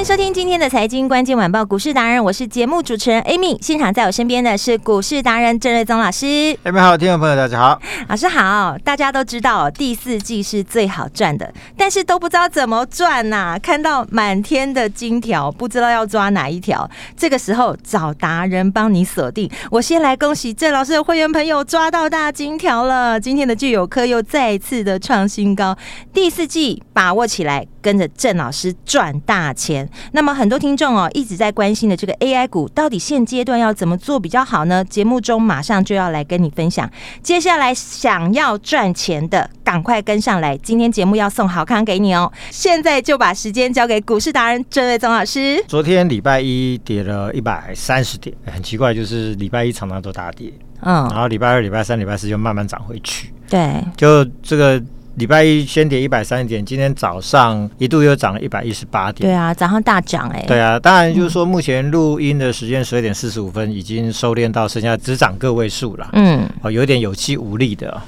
迎收听今天的财经关键晚报股市达人，我是节目主持人 Amy。现场在我身边的是股市达人郑瑞宗老师。Amy 好，听众朋友大家好，老师好。大家都知道第四季是最好赚的，但是都不知道怎么赚呐、啊。看到满天的金条，不知道要抓哪一条。这个时候找达人帮你锁定。我先来恭喜郑老师的会员朋友抓到大金条了。今天的聚友科又再次的创新高。第四季把握起来，跟着郑老师赚大钱。那么很多听众哦一直在关心的这个 AI 股，到底现阶段要怎么做比较好呢？节目中马上就要来跟你分享。接下来想要赚钱的，赶快跟上来！今天节目要送好康给你哦。现在就把时间交给股市达人郑瑞宗老师。昨天礼拜一跌了一百三十点，很奇怪，就是礼拜一常常都大跌，嗯，然后礼拜二、礼拜三、礼拜四就慢慢涨回去。对，就这个。礼拜一先跌一百三十点，今天早上一度又涨了一百一十八点。对啊，早上大涨哎、欸。对啊，当然就是说，目前录音的时间十二点四十五分，已经收敛到剩下只涨个位数了。嗯，哦，有点有气无力的。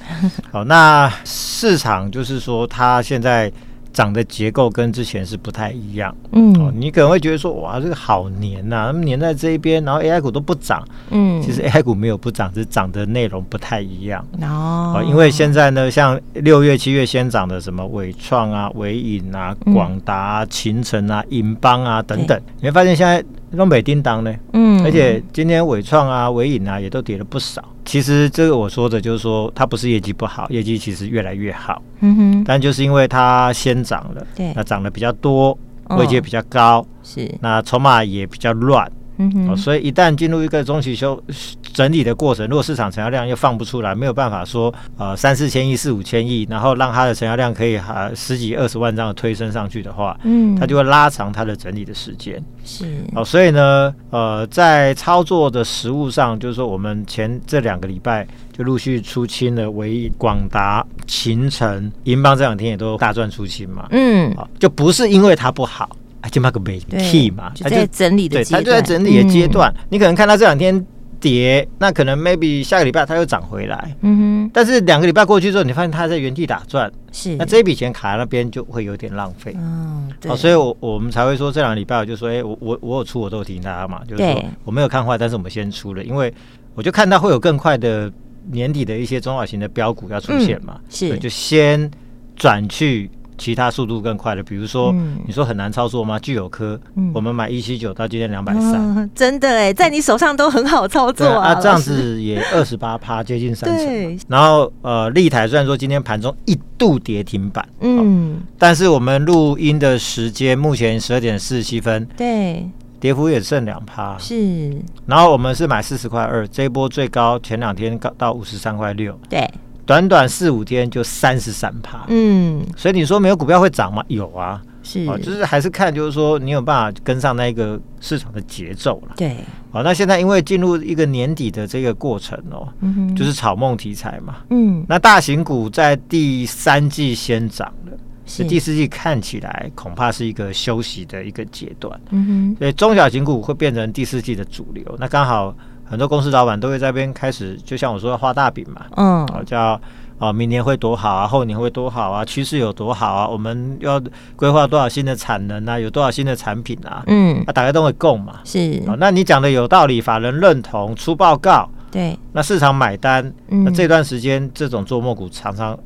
好，那市场就是说，它现在。涨的结构跟之前是不太一样，嗯，哦，你可能会觉得说，哇，这个好黏呐，那么黏在这一边，然后 AI 股都不涨，嗯，其实 AI 股没有不涨，只是涨的内容不太一样，哦，因为现在呢，像六月、七月先涨的什么伟创啊、伟影啊、广达啊、勤诚啊、银邦啊等等，你会发现现在东北叮当呢，嗯，而且今天伟创啊、伟影啊也都跌了不少。其实这个我说的就是说，它不是业绩不好，业绩其实越来越好。嗯哼。但就是因为它先涨了，对，那涨得比较多，位阶比较高，哦、是，那筹码也比较乱。嗯哼、哦。所以一旦进入一个中期休整理的过程，如果市场成交量又放不出来，没有办法说呃三四千亿、四五千亿，然后让它的成交量可以呃十几二十万张的推升上去的话，嗯，它就会拉长它的整理的时间。是哦，所以呢，呃，在操作的实务上，就是说我们前这两个礼拜就陆续出清了纬广达、秦城、银邦这两天也都大赚出清嘛。嗯，就不是因为它不好。就那个没 key 嘛，它在整理的阶段，它就在整理的阶段。你可能看到这两天跌，那可能 maybe 下个礼拜它又涨回来。嗯哼。但是两个礼拜过去之后，你发现它在原地打转，是。那这一笔钱卡在那边就会有点浪费。嗯，对。所以我我们才会说这两个礼拜我就说，哎，我我我有出，我都有提醒大家嘛，就是说我没有看坏，但是我们先出了，因为我就看到会有更快的年底的一些中小型的标股要出现嘛，是，就先转去。其他速度更快的，比如说，嗯、你说很难操作吗？具有科，嗯、我们买一七九到今天两百三，真的哎，在你手上都很好操作啊。啊这样子也二十八趴，接近三成。然后呃，立台虽然说今天盘中一度跌停板，嗯、哦，但是我们录音的时间目前十二点四十七分，对，跌幅也剩两趴。是。然后我们是买四十块二，这一波最高前两天高到五十三块六，对。短短四五天就三十三趴，嗯，所以你说没有股票会涨吗？有啊，是，哦，就是还是看就是说你有办法跟上那个市场的节奏了，对，好，那现在因为进入一个年底的这个过程哦，嗯哼，就是炒梦题材嘛，嗯，那大型股在第三季先涨了，是。第四季看起来恐怕是一个休息的一个阶段，嗯哼，所以中小型股会变成第四季的主流，那刚好。很多公司老板都会在这边开始，就像我说的画大饼嘛，嗯，叫啊，明年会多好啊，后年会多好啊，趋势有多好啊，我们要规划多少新的产能啊，有多少新的产品啊，嗯，啊大家都会供嘛，是，那你讲的有道理，法人认同，出报告，对，那市场买单，那这段时间这种做梦股常常，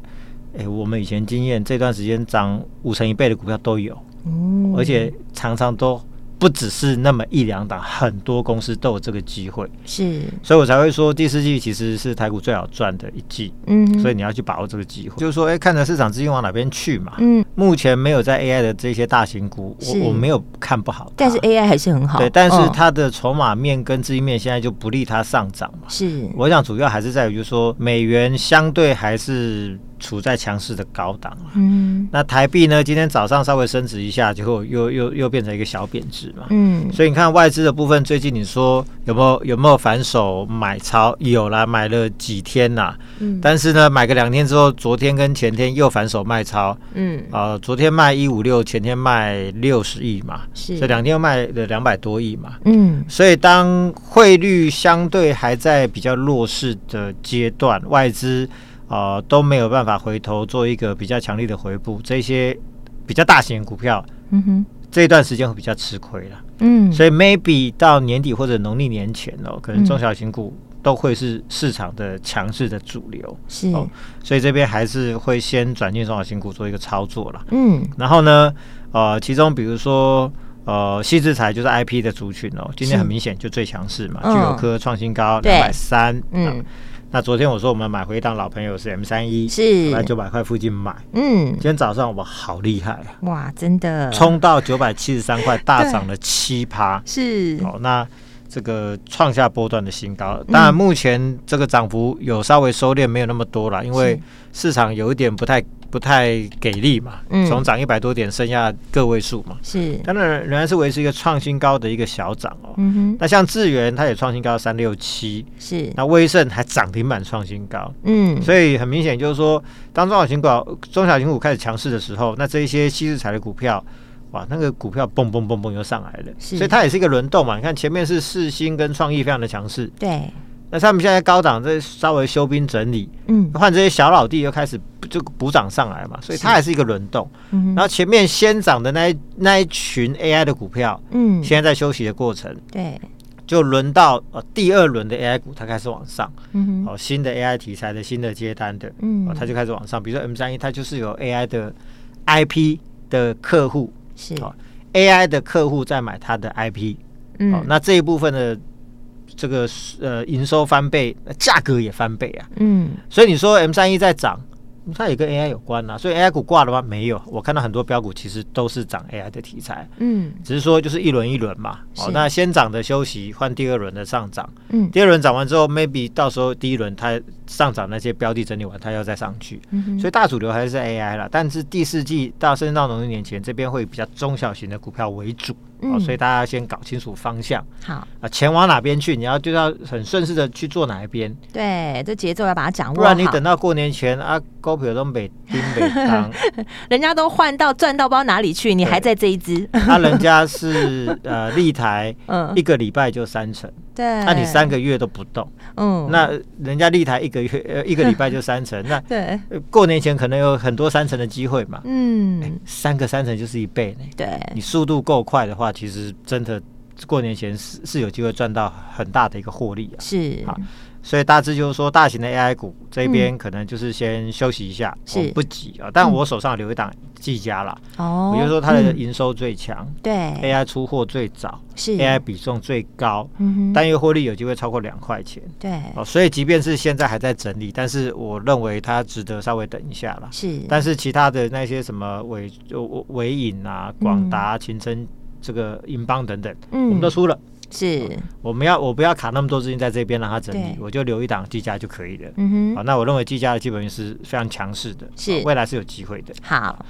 哎，我们以前经验，这段时间涨五成一倍的股票都有，嗯，而且常常都。不只是那么一两档，很多公司都有这个机会，是，所以我才会说第四季其实是台股最好赚的一季，嗯，所以你要去把握这个机会，就是说，哎、欸，看着市场资金往哪边去嘛，嗯，目前没有在 AI 的这些大型股，我我没有看不好，但是 AI 还是很好，对，但是它的筹码面跟资金面现在就不利它上涨嘛，是，我想主要还是在于就是说美元相对还是。处在强势的高档了，嗯，那台币呢？今天早上稍微升值一下，结果又又又变成一个小贬值嘛，嗯，所以你看外资的部分，最近你说有没有有没有反手买超？有啦，买了几天呐，嗯，但是呢，买个两天之后，昨天跟前天又反手卖超，嗯，啊、呃，昨天卖一五六，前天卖六十亿嘛，是，这两天又卖了两百多亿嘛，嗯，所以当汇率相对还在比较弱势的阶段，外资。呃，都没有办法回头做一个比较强力的回补，这些比较大型股票，嗯哼，这一段时间会比较吃亏了，嗯，所以 maybe 到年底或者农历年前哦，可能中小型股都会是市场的强势的主流，是。哦，所以这边还是会先转进中小型股做一个操作了，嗯，然后呢，呃，其中比如说呃，细制材就是 IP 的族群哦，今天很明显就最强势嘛，具有科创新高两百三，嗯。那昨天我说我们买回一档老朋友是 M 三一，是。在九百块附近买，嗯，今天早上我好厉害啊，哇，真的。冲到九百七十三块，大涨了七趴，是。哦，那这个创下波段的新高，当然目前这个涨幅有稍微收敛，没有那么多了，因为市场有一点不太。不太给力嘛，从涨一百多点剩下个位数嘛，是，当然仍然是维持一个创新高的一个小涨哦。嗯哼，那像智源它也创新高三六七，是，那威盛还涨停板创新高，嗯，所以很明显就是说，当中小型股中小型股开始强势的时候，那这一些矽智财的股票，哇，那个股票蹦蹦蹦蹦又上来了，是，所以它也是一个轮动嘛。你看前面是四星跟创意非常的强势，对。那他们现在高档，这稍微休兵整理，嗯，换这些小老弟又开始就补涨上来嘛，所以它还是一个轮动。嗯，然后前面先涨的那一那一群 AI 的股票，嗯，现在在休息的过程，对，就轮到呃第二轮的 AI 股，它开始往上，嗯，哦，新的 AI 题材的新的接单的，嗯，它就开始往上。比如说 M 三一，它就是有 AI 的 IP 的客户，是。哦，AI 的客户在买它的 IP，嗯，哦，那这一部分的。这个呃营收翻倍，价格也翻倍啊。嗯，所以你说 M 三一在涨，它也跟 AI 有关啊。所以 AI 股挂了吗？没有，我看到很多标股其实都是涨 AI 的题材。嗯，只是说就是一轮一轮嘛。哦，那先涨的休息，换第二轮的上涨。嗯，第二轮涨完之后，maybe 到时候第一轮它上涨那些标的整理完，它要再上去。嗯，所以大主流还是 AI 啦。但是第四季到甚至到农历年前，这边会比较中小型的股票为主。哦，所以大家要先搞清楚方向。好啊，钱往哪边去，你要就要很顺势的去做哪一边。对，这节奏要把它掌握。不然你等到过年前啊，股票都没盯没 当，人家都换到赚到不知道哪里去，你还在这一支。那、啊、人家是呃立台，嗯，一个礼拜就三成。对，那你三个月都不动，嗯，那人家立台一个月呃 一个礼拜就三成，那对，过年前可能有很多三成的机会嘛，嗯、欸，三个三成就是一倍呢，对，你速度够快的话，其实真的过年前是是有机会赚到很大的一个获利啊，是。啊。所以大致就是说，大型的 AI 股这边可能就是先休息一下，是、嗯、不急啊。但我手上留一档技嘉啦，哦，我就说它的营收最强，对、嗯、，AI 出货最早，是。AI 比重最高，嗯哼，单月获利有机会超过两块钱，对，哦，所以即便是现在还在整理，但是我认为它值得稍微等一下啦，是。但是其他的那些什么伟伟影啊、广达、勤诚这个银邦等等，嗯，我们都出了。是，我们要我不要卡那么多资金在这边让它整理，我就留一档技嘉就可以了。嗯哼，好，那我认为技嘉的基本面是非常强势的，是未来是有机会的。好，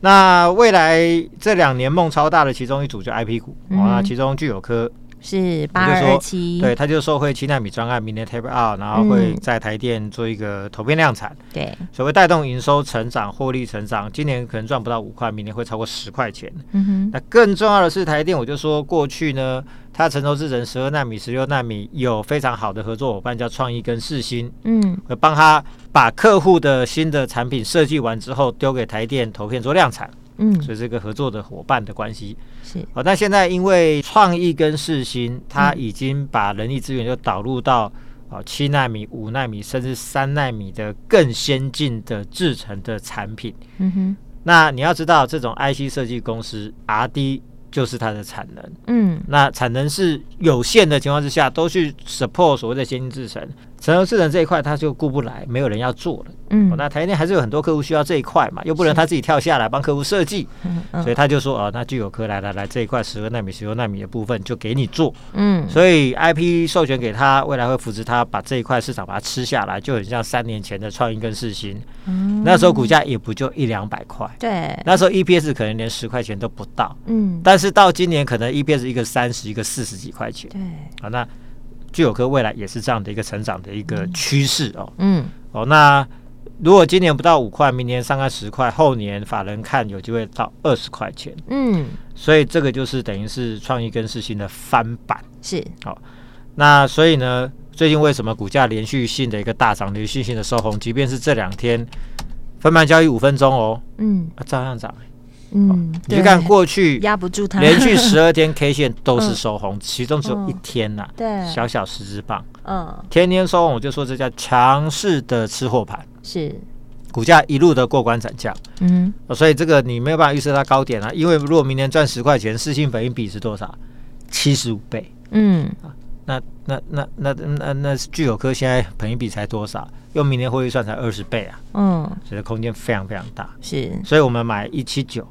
那未来这两年梦超大的其中一组就 IP 股，啊，其中具有科。是八二七，对，他就受惠七纳米专案，明年 tape out，然后会在台电做一个投片量产，对，所谓带动营收成长、获利成长，今年可能赚不到五块，明年会超过十块钱。嗯哼，那更重要的是台电，我就说过去呢，它成熟制程十二纳米、十六纳米有非常好的合作伙伴叫创意跟世芯，嗯，会帮他把客户的新的产品设计完之后，丢给台电投片做量产。嗯，所以这个合作的伙伴的关系。是。好，但现在因为创意跟世芯，他已经把人力资源就导入到哦七纳米、五纳米甚至三纳米的更先进的制程的产品。嗯哼，那你要知道，这种 IC 设计公司 R D 就是它的产能。嗯，那产能是有限的情况之下，都去 support 所谓的先进制程。成熟制程这一块，他就顾不来，没有人要做了。嗯，那台积电还是有很多客户需要这一块嘛，又不能他自己跳下来帮客户设计，所以他就说哦，那就有科来来来这一块十二纳米、十六纳米的部分就给你做。嗯，所以 IP 授权给他，未来会扶持他把这一块市场把它吃下来，就很像三年前的创意跟世新。嗯，那时候股价也不就一两百块。对，那时候 EPS 可能连十块钱都不到。嗯，但是到今年可能 EPS 一个三十，一个四十几块钱。对，好那。聚友科未来也是这样的一个成长的一个趋势哦。嗯，哦，那如果今年不到五块，明年上看十块，后年法人看有机会到二十块钱。嗯，所以这个就是等于是创意跟世新的翻版。是，好、哦，那所以呢，最近为什么股价连续性的一个大涨，连续性的收红，即便是这两天分盘交易五分钟哦，嗯，啊、照样涨。嗯，你就看过去压不住它，连续十二天 K 线 都是收红，其中只有一天呐，对，小小十字棒，嗯，天天收红，我就说这叫强势的吃货盘，是。股价一路的过关斩将，嗯，所以这个你没有办法预测它高点啊，因为如果明年赚十块钱，市性本益比是多少？七十五倍，嗯，那那那那那那聚友科现在本益比才多少？用明年汇率算才二十倍啊，嗯，所以空间非常非常大，是，所以我们买一七九。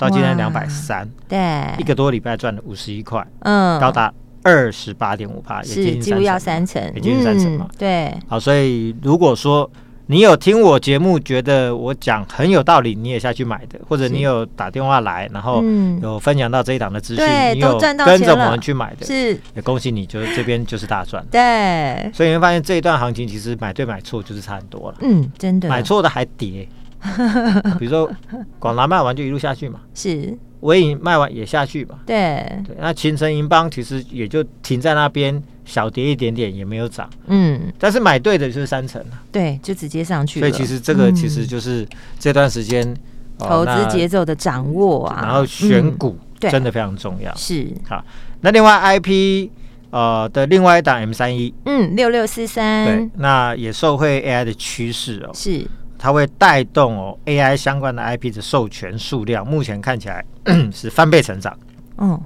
到今天两百三，对，一个多礼拜赚了五十一块，嗯，高达二十八点五趴，是几乎要三成，也接近三成嘛，对。好，所以如果说你有听我节目，觉得我讲很有道理，你也下去买的，或者你有打电话来，然后有分享到这一档的资讯，你有跟着我们去买的，是。也恭喜你，就是这边就是大赚，对。所以你会发现这一段行情其实买对买错就是差很多了，嗯，真的，买错的还跌。比如说，广达卖完就一路下去嘛，是。微影卖完也下去嘛，对。对。那秦城银邦其实也就停在那边，小跌一点点，也没有涨，嗯。但是买对的就是三成了，对，就直接上去了。所以其实这个其实就是这段时间投资节奏的掌握啊，然后选股真的非常重要。是。好，那另外 IP 呃的另外一档 M 三一，嗯，六六四三，对，那也受惠 AI 的趋势哦，是。它会带动哦 AI 相关的 IP 的授权数量，目前看起来 是翻倍成长，嗯，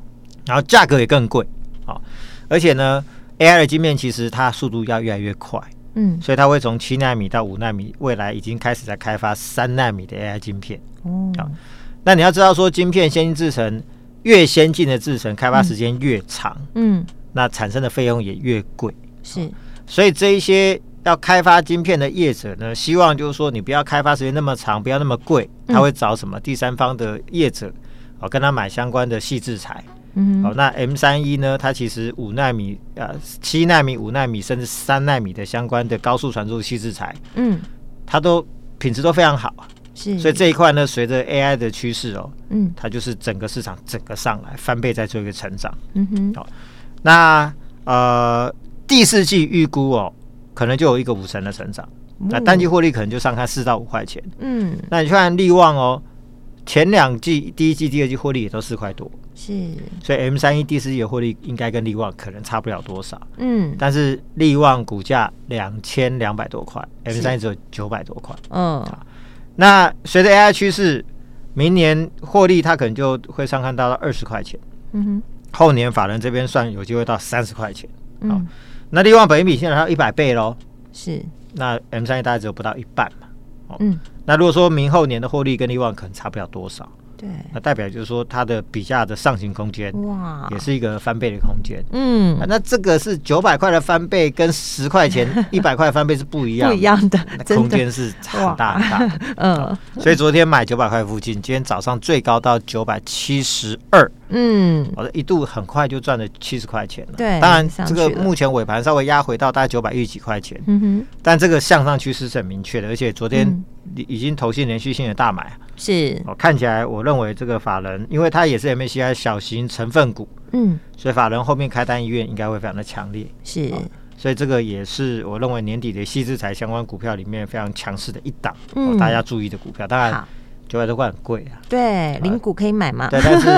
然后价格也更贵，好，而且呢，AI 的晶片其实它速度要越来越快，嗯，所以它会从七纳米到五纳米，未来已经开始在开发三纳米的 AI 晶片，哦，好，那你要知道说，晶片先进制程越先进的制程，开发时间越长，嗯，那产生的费用也越贵，是，所以这一些。要开发晶片的业者呢，希望就是说你不要开发时间那么长，不要那么贵，他会找什么第三方的业者，哦，跟他买相关的细制材。嗯，好，那 M 三一呢，它其实五纳米、呃七纳米、五纳米甚至三纳米的相关的高速传输细制材，嗯，它都品质都非常好，是，所以这一块呢，随着 AI 的趋势哦，嗯，它就是整个市场整个上来翻倍在做一个成长。嗯哼，好，那呃第四季预估哦。可能就有一个五成的成长，那单季获利可能就上看四到五块钱。嗯，那你去看利旺哦，前两季第一季、第二季获利也都四块多，是，所以 M 三一第四季的获利应该跟利旺可能差不了多少。嗯，但是利旺股价两千两百多块，M 三一只有九百多块。嗯，好，那随着 AI 趋势，明年获利它可能就会上看到二十块钱。嗯哼，后年法人这边算有机会到三十块钱。嗯。那利旺本益比现在还有一百倍喽，是。那 M 三一大概只有不到一半嘛，哦，嗯。那如果说明后年的获利跟利旺可能差不了多少。对，那代表就是说它的比价的上行空间哇，也是一个翻倍的空间。嗯，那这个是九百块的翻倍，跟十块钱 一百块翻倍是不一样，不一样的，空间是很大很大。嗯，所以昨天买九百块附近，今天早上最高到九百七十二。嗯，我的一度很快就赚了七十块钱了。对，当然这个目前尾盘稍微压回到大概九百一十几块钱。嗯哼，但这个向上趋势是很明确的，而且昨天已经投信连续性的大买。是，我，看起来我认为这个法人，因为它也是 MACI 小型成分股，嗯，所以法人后面开单意愿应该会非常的强烈。是，所以这个也是我认为年底的矽智财相关股票里面非常强势的一档，嗯，大家注意的股票。当然。九百多块很贵啊，对，零股可以买嘛？对，但是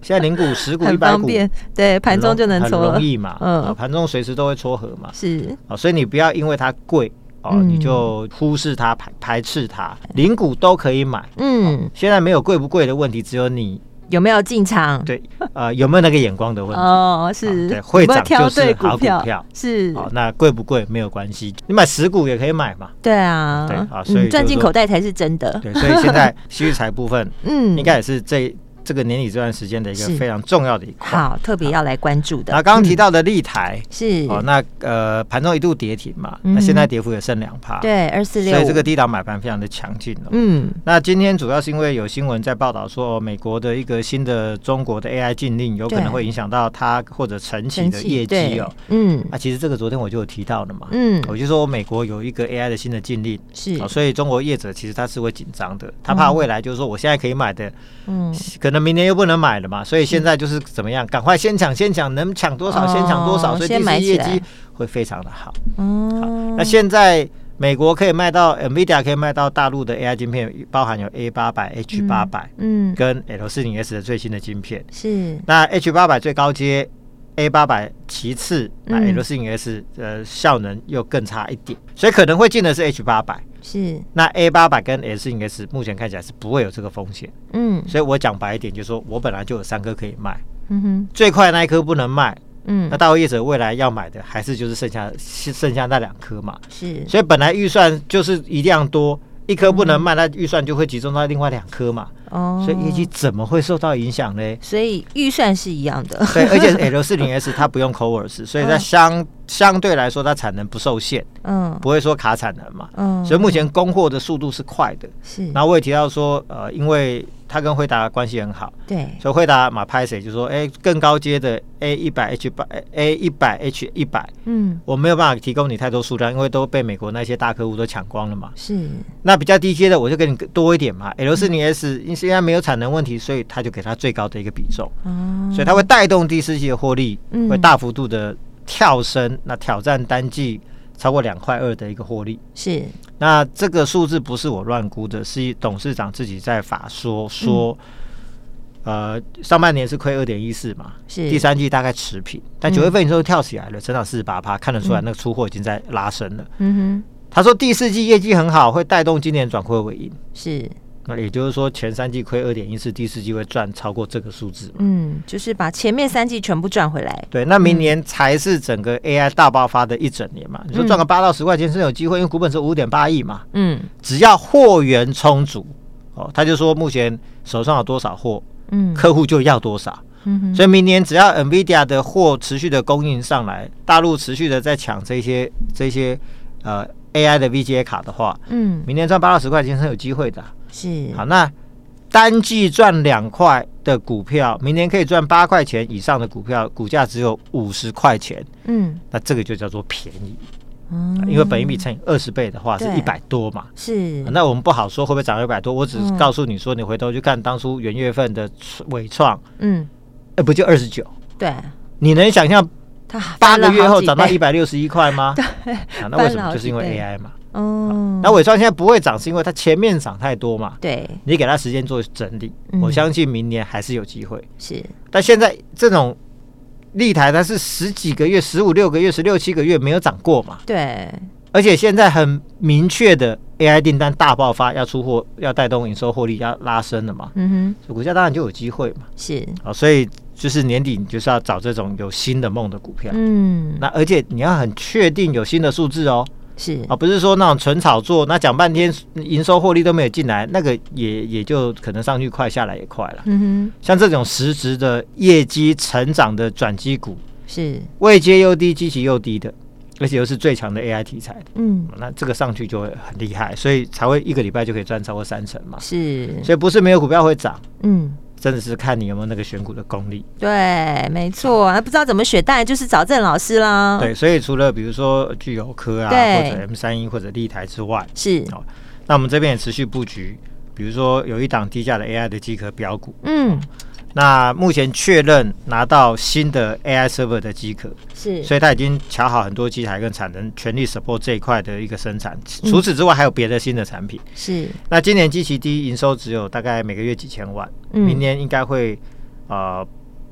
现在零股、十股、一百股，对，盘中就能撮合，很容易嘛，嗯，盘中随时都会撮合嘛，是，啊，所以你不要因为它贵哦，你就忽视它、排排斥它，零股都可以买，嗯，现在没有贵不贵的问题，只有你有没有进场？对，呃，有没有那个眼光的问题？哦，是，对，会涨就是好股票，是。好，那贵不贵没有关系，你买十股也可以买嘛。对啊，对啊，所以赚进口袋才是真的。对，所以现在 虚财部分，嗯，应该也是这。这个年底这段时间的一个非常重要的一块，好，特别要来关注的。那刚刚提到的立台是。哦，那呃盘中一度跌停嘛，那现在跌幅也剩两趴，对，二四六，所以这个低档买盘非常的强劲了。嗯，那今天主要是因为有新闻在报道说，美国的一个新的中国的 AI 禁令有可能会影响到它或者晨起的业绩哦。嗯，那其实这个昨天我就有提到了嘛，嗯，我就说美国有一个 AI 的新的禁令是，所以中国业者其实他是会紧张的，他怕未来就是说我现在可以买的，嗯，可那明年又不能买了嘛，所以现在就是怎么样，赶快先抢先抢，能抢多少先抢多少，所以第四季业绩会非常的好。嗯，那现在美国可以卖到 NVIDIA 可以卖到大陆的 AI 晶片，包含有 A 八百、H 八百，嗯，跟 L 四零 S 的最新的晶片是。那 H 八百最高阶，A 八百其次，那 L 四零 S 呃效能又更差一点，所以可能会进的是 H 八百。是，那 A 八百跟 S 应该是目前看起来是不会有这个风险，嗯，所以我讲白一点，就是说我本来就有三颗可以卖，嗯哼，最快那一颗不能卖，嗯，那大陆业者未来要买的还是就是剩下剩下那两颗嘛，是，所以本来预算就是一样多，一颗不能卖，那预算就会集中到另外两颗嘛。哦，所以业绩怎么会受到影响呢？所以预算是一样的，对，而且 L 四零 S 它不用 Covers，所以它相相对来说它产能不受限，嗯，不会说卡产能嘛，嗯，所以目前供货的速度是快的，是。然后我也提到说，呃，因为他跟惠达关系很好，对，所以惠达马拍谁就说，哎，更高阶的 A 一百 H 八 A 一百 H 一百，嗯，我没有办法提供你太多数量，因为都被美国那些大客户都抢光了嘛，是。那比较低阶的我就给你多一点嘛，L 四零 S 因现在没有产能问题，所以他就给他最高的一个比重，哦，所以它会带动第四季的获利，会大幅度的跳升，那挑战单季超过两块二的一个获利，是。那这个数字不是我乱估的，是董事长自己在法说说，呃，上半年是亏二点一四嘛，是第三季大概持平，但九月份你说跳起来了，成长四十八趴，看得出来那个出货已经在拉升了。嗯哼，他说第四季业绩很好，会带动今年转亏为盈，是。那也就是说，前三季亏二点一四，第四季会赚超过这个数字。嗯，就是把前面三季全部赚回来。对，那明年才是整个 AI 大爆发的一整年嘛？嗯、你说赚个八到十块钱是有机会，因为股本是五点八亿嘛。嗯，只要货源充足，哦，他就说目前手上有多少货，嗯，客户就要多少。嗯，所以明年只要 NVIDIA 的货持续的供应上来，大陆持续的在抢这些这些呃 AI 的 VGA 卡的话，嗯，明年赚八到十块钱是有机会的。是。好，那单季赚两块的股票，明年可以赚八块钱以上的股票，股价只有五十块钱，嗯，那这个就叫做便宜，嗯，因为本一比乘以二十倍的话是一百多嘛，是，那我们不好说会不会涨一百多，我只是告诉你说，你回头去看当初元月份的伟创，嗯，哎，不就二十九？对，你能想象它八个月后涨到一百六十一块吗？对，那为什么？就是因为 AI 嘛。哦，那尾创现在不会涨，是因为它前面涨太多嘛？对，你给它时间做整理，嗯、我相信明年还是有机会。是，但现在这种立台它是十几个月、十五六个月、十六七个月没有涨过嘛？对，而且现在很明确的 AI 订单大爆发，要出货，要带动营收获利，要拉升了嘛？嗯哼，股价当然就有机会嘛。是啊，所以就是年底你就是要找这种有新的梦的股票。嗯，那而且你要很确定有新的数字哦。是啊，不是说那种纯炒作，那讲半天营收获利都没有进来，那个也也就可能上去快，下来也快了。嗯哼，像这种实质的业绩成长的转机股，是位阶又低，基期又低的，而且又是最强的 AI 题材的。嗯，那这个上去就会很厉害，所以才会一个礼拜就可以赚超过三成嘛。是，所以不是没有股票会涨。嗯。真的是看你有没有那个选股的功力。对，没错，那不知道怎么选，当然就是找郑老师啦。对，所以除了比如说聚友科啊，或者 M 三一或者立台之外，是哦，那我们这边也持续布局，比如说有一档低价的 AI 的机壳标股，嗯。那目前确认拿到新的 AI server 的机壳，是，所以他已经调好很多机台跟产能，全力 support 这一块的一个生产。除此之外，还有别的新的产品。是。那今年机器第一，营收只有大概每个月几千万，明年应该会呃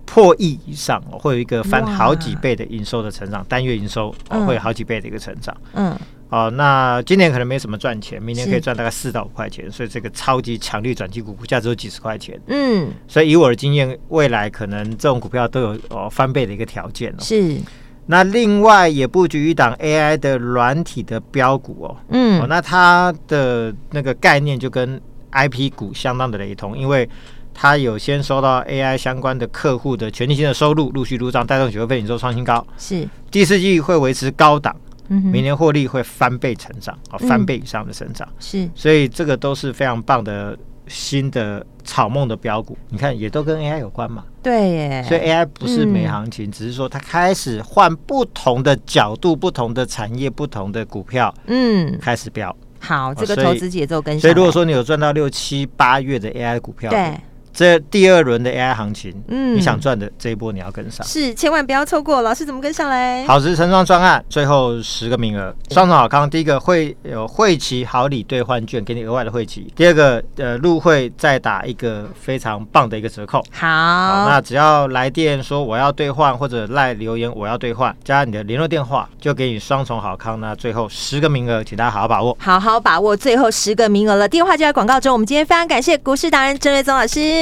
破亿以上，会有一个翻好几倍的营收的成长，单月营收会有好几倍的一个成长。嗯。哦，那今年可能没什么赚钱，明年可以赚大概四到五块钱，所以这个超级强力转机股股价只有几十块钱。嗯，所以以我的经验，未来可能这种股票都有哦翻倍的一个条件哦。是。那另外也布局一档 AI 的软体的标股哦。嗯。哦，那它的那个概念就跟 IP 股相当的雷同，因为它有先收到 AI 相关的客户的全利金的收入陆续入账，带动许多费营收创新高。是。第四季会维持高档。明年获利会翻倍成长，啊，翻倍以上的成长，是，所以这个都是非常棒的新的草梦的标股。你看，也都跟 AI 有关嘛？对耶。所以 AI 不是没行情，只是说它开始换不同的角度、不同的产业、不同的股票，嗯，开始标。好，这个投资节奏跟上。所以如果说你有赚到六七八月的 AI 股票，对。这第二轮的 AI 行情，嗯，你想赚的这一波你要跟上，是千万不要错过。老师怎么跟上来？好事成双专案，最后十个名额，双重好康。第一个会有会齐好礼兑换券，给你额外的会齐。第二个，呃，入会再打一个非常棒的一个折扣。好，好，那只要来电说我要兑换，或者赖留言我要兑换，加你的联络电话，就给你双重好康。那最后十个名额，请大家好好把握，好好把握最后十个名额了。电话就在广告中。我们今天非常感谢股市达人郑瑞宗老师。